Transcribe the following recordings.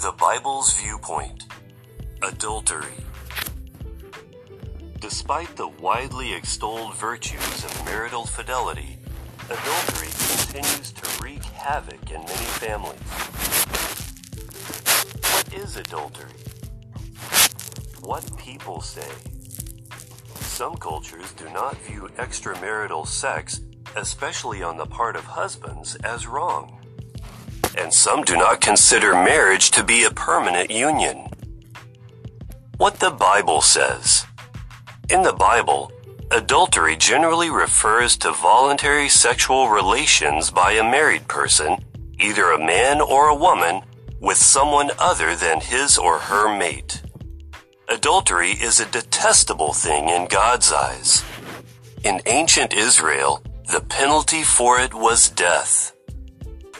The Bible's Viewpoint Adultery. Despite the widely extolled virtues of marital fidelity, adultery continues to wreak havoc in many families. What is adultery? What people say. Some cultures do not view extramarital sex, especially on the part of husbands, as wrong and some do not consider marriage to be a permanent union. What the Bible says. In the Bible, adultery generally refers to voluntary sexual relations by a married person, either a man or a woman, with someone other than his or her mate. Adultery is a detestable thing in God's eyes. In ancient Israel, the penalty for it was death.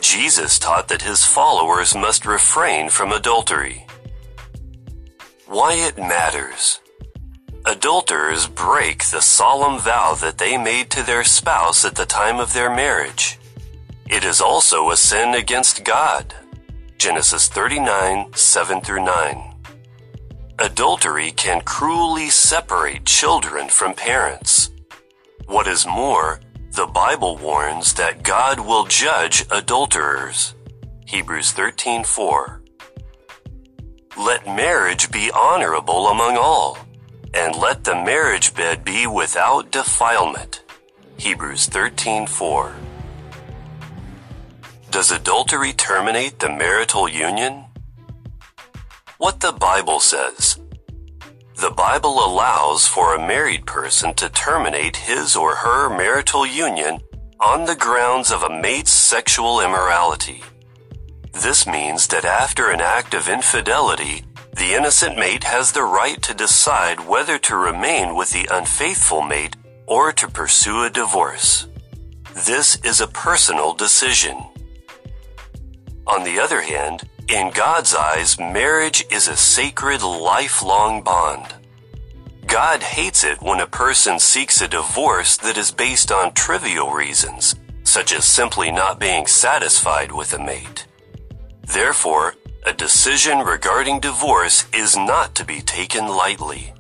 Jesus taught that his followers must refrain from adultery. Why it matters. Adulterers break the solemn vow that they made to their spouse at the time of their marriage. It is also a sin against God. Genesis 39, 7 through 9. Adultery can cruelly separate children from parents. What is more, the Bible warns that God will judge adulterers. Hebrews 13:4. Let marriage be honorable among all, and let the marriage bed be without defilement. Hebrews 13:4. Does adultery terminate the marital union? What the Bible says the Bible allows for a married person to terminate his or her marital union on the grounds of a mate's sexual immorality. This means that after an act of infidelity, the innocent mate has the right to decide whether to remain with the unfaithful mate or to pursue a divorce. This is a personal decision. On the other hand, in God's eyes, marriage is a sacred lifelong bond. God hates it when a person seeks a divorce that is based on trivial reasons, such as simply not being satisfied with a mate. Therefore, a decision regarding divorce is not to be taken lightly.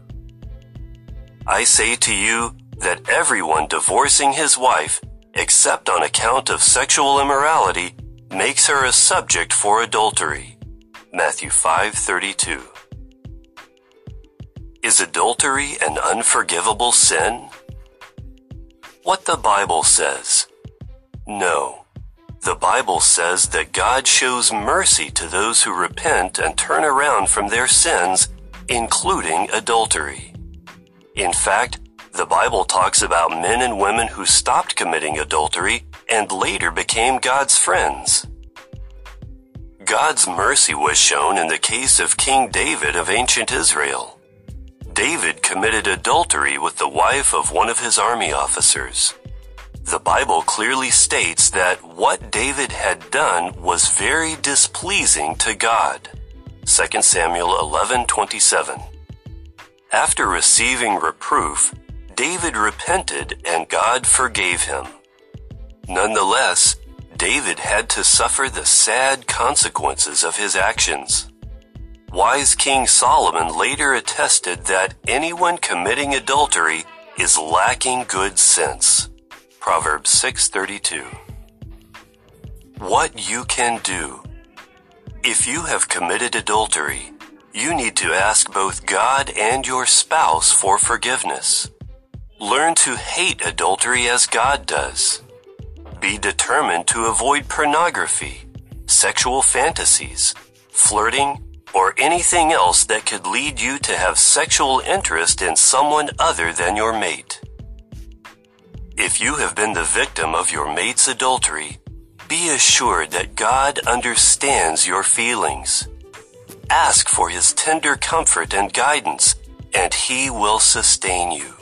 I say to you that everyone divorcing his wife, except on account of sexual immorality, makes her a subject for adultery. Matthew 5:32. Is adultery an unforgivable sin? What the Bible says. No. The Bible says that God shows mercy to those who repent and turn around from their sins, including adultery. In fact, the Bible talks about men and women who stopped committing adultery and later became God's friends. God's mercy was shown in the case of King David of ancient Israel. David committed adultery with the wife of one of his army officers. The Bible clearly states that what David had done was very displeasing to God. 2 Samuel 11:27. After receiving reproof, David repented and God forgave him. Nonetheless, David had to suffer the sad consequences of his actions. Wise King Solomon later attested that anyone committing adultery is lacking good sense. Proverbs 6:32. What you can do. If you have committed adultery, you need to ask both God and your spouse for forgiveness. Learn to hate adultery as God does. Be determined to avoid pornography, sexual fantasies, flirting, or anything else that could lead you to have sexual interest in someone other than your mate. If you have been the victim of your mate's adultery, be assured that God understands your feelings. Ask for his tender comfort and guidance, and he will sustain you.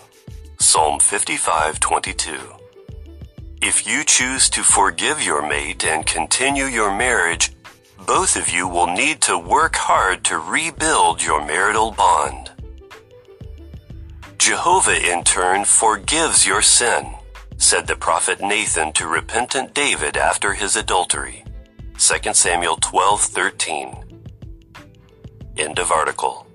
Psalm 55:22. If you choose to forgive your mate and continue your marriage, both of you will need to work hard to rebuild your marital bond. Jehovah in turn forgives your sin, said the prophet Nathan to repentant David after his adultery. 2 Samuel 12:13. End of article.